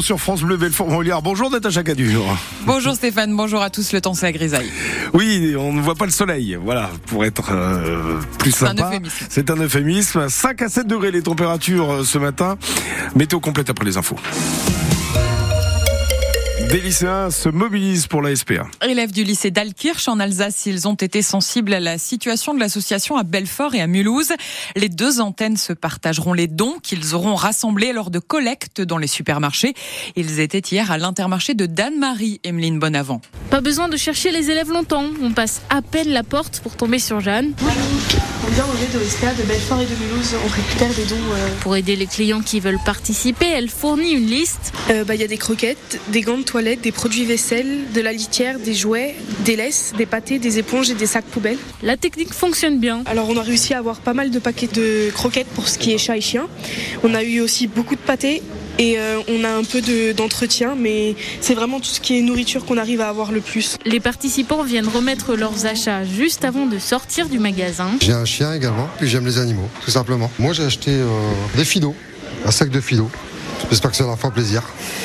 Sur France Bleu. Bonjour Natacha Cadur. Bonjour Stéphane, bonjour à tous. Le temps c'est la grisaille. Oui, on ne voit pas le soleil. Voilà, pour être euh, plus C'est un sympa. euphémisme. C'est un euphémisme. 5 à 7 degrés les températures euh, ce matin. Météo complète après les infos. Des lycéens se mobilisent pour la SPA. Élèves du lycée d'Alkirch en Alsace, ils ont été sensibles à la situation de l'association à Belfort et à Mulhouse. Les deux antennes se partageront les dons qu'ils auront rassemblés lors de collectes dans les supermarchés. Ils étaient hier à l'intermarché de Dan-Marie, Emeline Bonavent. Pas besoin de chercher les élèves longtemps. On passe à peine la porte pour tomber sur Jeanne. On vient au lieu de SPA de Belfort et de Mulhouse, on récupère des dons. euh, Pour aider les clients qui veulent participer, elle fournit une liste. euh, bah, Il y a des croquettes, des gants de des produits vaisselle, de la litière, des jouets, des laisses, des pâtés, des éponges et des sacs poubelles. La technique fonctionne bien. Alors on a réussi à avoir pas mal de paquets de croquettes pour ce qui est chat et chien. On a eu aussi beaucoup de pâtés. Et euh, on a un peu de- d'entretien, mais c'est vraiment tout ce qui est nourriture qu'on arrive à avoir le plus. Les participants viennent remettre leurs achats juste avant de sortir du magasin. J'ai un chien également, puis j'aime les animaux, tout simplement. Moi j'ai acheté euh, des fidos, un sac de fidos. J'espère que ça leur fera plaisir.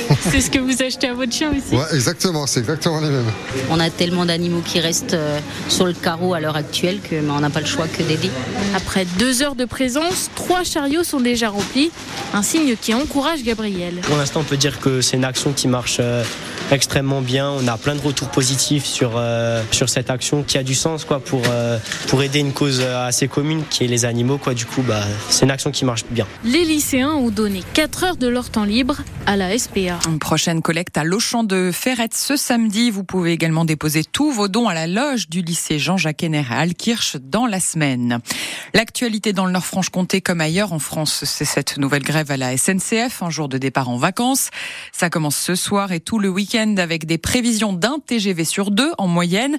C'est ce que vous achetez à votre chien aussi? Ouais, exactement, c'est exactement les mêmes. On a tellement d'animaux qui restent euh, sur le carreau à l'heure actuelle que mais on n'a pas le choix que d'aider. Après deux heures de présence, trois chariots sont déjà remplis. Un signe qui encourage Gabriel. Pour l'instant, on peut dire que c'est une action qui marche euh, extrêmement bien. On a plein de retours positifs sur, euh, sur cette action qui a du sens quoi, pour, euh, pour aider une cause assez commune qui est les animaux. Quoi. Du coup, bah, c'est une action qui marche bien. Les lycéens ont donné 4 heures de leur temps libre à la SPA. Une prochaine collecte à l'Auchan de Ferrette ce samedi. Vous pouvez également déposer tous vos dons à la loge du lycée Jean-Jacques Henner à Alkirch dans la semaine. L'actualité dans le Nord-Franche-Comté comme ailleurs en France, c'est cette nouvelle grève à la SNCF, un jour de départ en vacances. Ça commence ce soir et tout le week-end avec des prévisions d'un TGV sur deux en moyenne.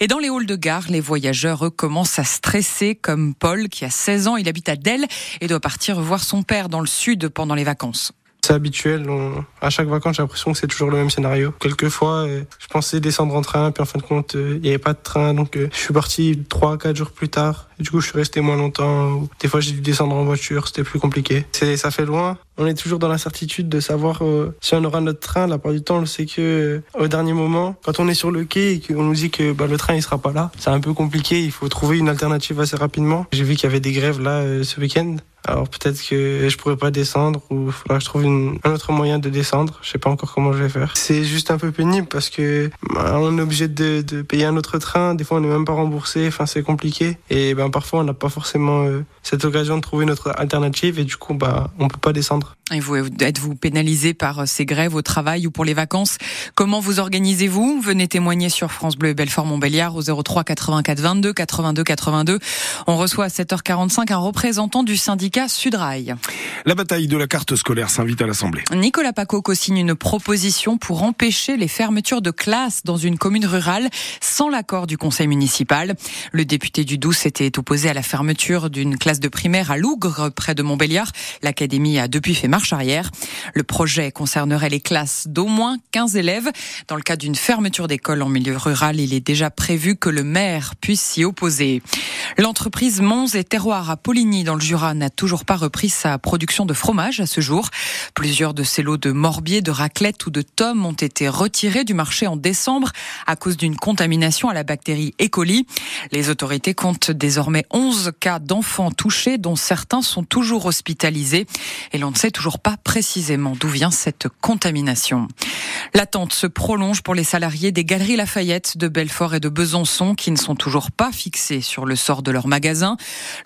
Et dans les halls de gare, les voyageurs eux, commencent à stresser comme Paul qui a 16 ans, il habite à Delle et doit partir voir son père dans le sud pendant les vacances. C'est habituel. on- À chaque vacances, j'ai l'impression que c'est toujours le même scénario. Quelquefois, euh, je pensais descendre en train, puis en fin de compte, euh, il n'y avait pas de train, donc euh, je suis parti trois, à quatre jours plus tard. Du coup, je suis resté moins longtemps. Des fois, j'ai dû descendre en voiture, c'était plus compliqué. C'est, ça fait loin. On est toujours dans l'incertitude de savoir euh, si on aura notre train. La part du temps, on sait que au dernier moment, quand on est sur le quai et qu'on nous dit que bah, le train il sera pas là, c'est un peu compliqué. Il faut trouver une alternative assez rapidement. J'ai vu qu'il y avait des grèves là ce week-end. Alors peut-être que je pourrais pas descendre ou faudra que je trouve une- un autre moyen de descendre. Je sais pas encore comment je vais faire. C'est juste un peu pénible parce que bah, on est obligé de, de payer un autre train. Des fois on n'est même pas remboursé. Enfin c'est compliqué. Et ben parfois on n'a pas forcément euh, cette occasion de trouver notre alternative et du coup bah on peut pas descendre. Et vous, êtes-vous pénalisé par euh, ces grèves au travail ou pour les vacances? Comment vous organisez-vous? Venez témoigner sur France Bleu Belfort Montbéliard au 03 84 22 82 82. On reçoit à 7h45 un représentant du syndicat Sudrail. La bataille de la carte scolaire s'invite à l'Assemblée. Nicolas Paco co-signe une proposition pour empêcher les fermetures de classes dans une commune rurale sans l'accord du conseil municipal. Le député du Doubs s'était opposé à la fermeture d'une classe de primaire à Lougre, près de Montbéliard. L'académie a depuis fait marche arrière. Le projet concernerait les classes d'au moins 15 élèves. Dans le cas d'une fermeture d'école en milieu rural, il est déjà prévu que le maire puisse s'y opposer. L'entreprise Mons et Terroir à Poligny, dans le Jura, n'a toujours pas repris sa production de fromage à ce jour. Plusieurs de ces lots de morbier, de raclette ou de tomes ont été retirés du marché en décembre à cause d'une contamination à la bactérie E. coli. Les autorités comptent désormais 11 cas d'enfants touchés, dont certains sont toujours hospitalisés. Et l'on ne sait toujours pas précisément d'où vient cette contamination. L'attente se prolonge pour les salariés des Galeries Lafayette de Belfort et de Besançon qui ne sont toujours pas fixés sur le sort de leur magasin.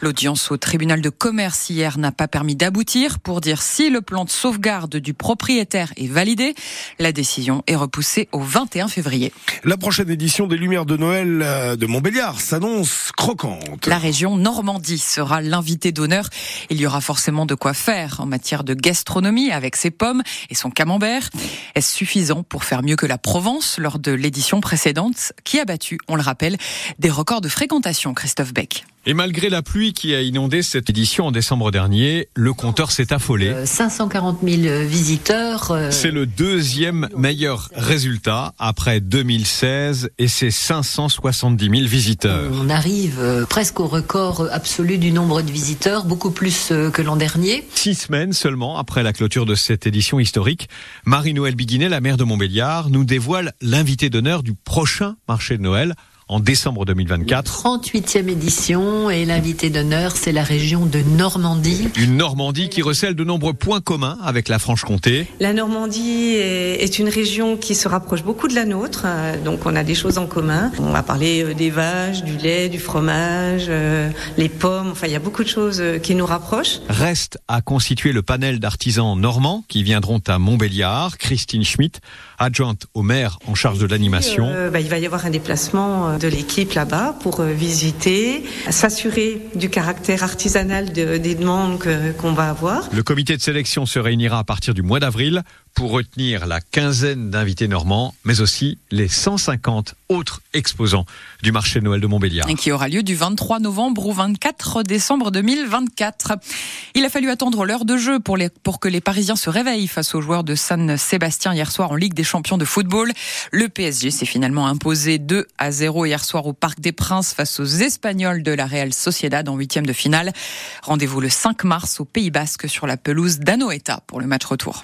L'audience au tribunal de commerce hier n'a pas permis d'aboutir pour dire si le plan de sauvegarde du propriétaire est validé. La décision est repoussée au 21 février. La prochaine édition des Lumières de Noël euh, de Montbéliard s'annonce croquante. La région Normandie sera l'invité d'honneur. Il y aura forcément de quoi faire en matière de gastronomie avec ses pommes et son camembert. Est-ce suffisant pour faire mieux que la Provence lors de l'édition précédente qui a battu, on le rappelle, des records de fréquentation, Christophe Beck? Et malgré la pluie qui a inondé cette édition en décembre dernier, le compteur s'est affolé. 540 000 visiteurs. Euh, C'est le deuxième meilleur résultat après 2016 et ses 570 000 visiteurs. On arrive euh, presque au record absolu du nombre de visiteurs, beaucoup plus euh, que l'an dernier. Six semaines seulement après la clôture de cette édition historique, Marie-Noël Biguinet, la maire de Montbéliard, nous dévoile l'invité d'honneur du prochain marché de Noël en décembre 2024. 38e édition et l'invité d'honneur, c'est la région de Normandie. Une Normandie qui recèle de nombreux points communs avec la Franche-Comté. La Normandie est une région qui se rapproche beaucoup de la nôtre, donc on a des choses en commun. On va parler euh, des vaches, du lait, du fromage, euh, les pommes, enfin il y a beaucoup de choses euh, qui nous rapprochent. Reste à constituer le panel d'artisans normands qui viendront à Montbéliard. Christine Schmitt, adjointe au maire en charge de l'animation. bah, il va y avoir un déplacement de l'équipe là-bas pour euh, visiter, s'assurer du caractère artisanal des demandes qu'on va avoir. Le comité de sélection se réunira à partir du mois d'avril pour retenir la quinzaine d'invités normands, mais aussi les 150 autres exposants du marché de Noël de Montbéliard. Et qui aura lieu du 23 novembre au 24 décembre 2024. Il a fallu attendre l'heure de jeu pour, pour que les Parisiens se réveillent face aux joueurs de San Sébastien hier soir en Ligue des Champions de football. Le PSG s'est finalement imposé 2 à 0 hier soir au Parc des Princes face aux Espagnols de la Real Sociedad en huitième de finale. Rendez-vous le 5 mars au Pays Basque sur la pelouse d'Anoeta pour le match retour.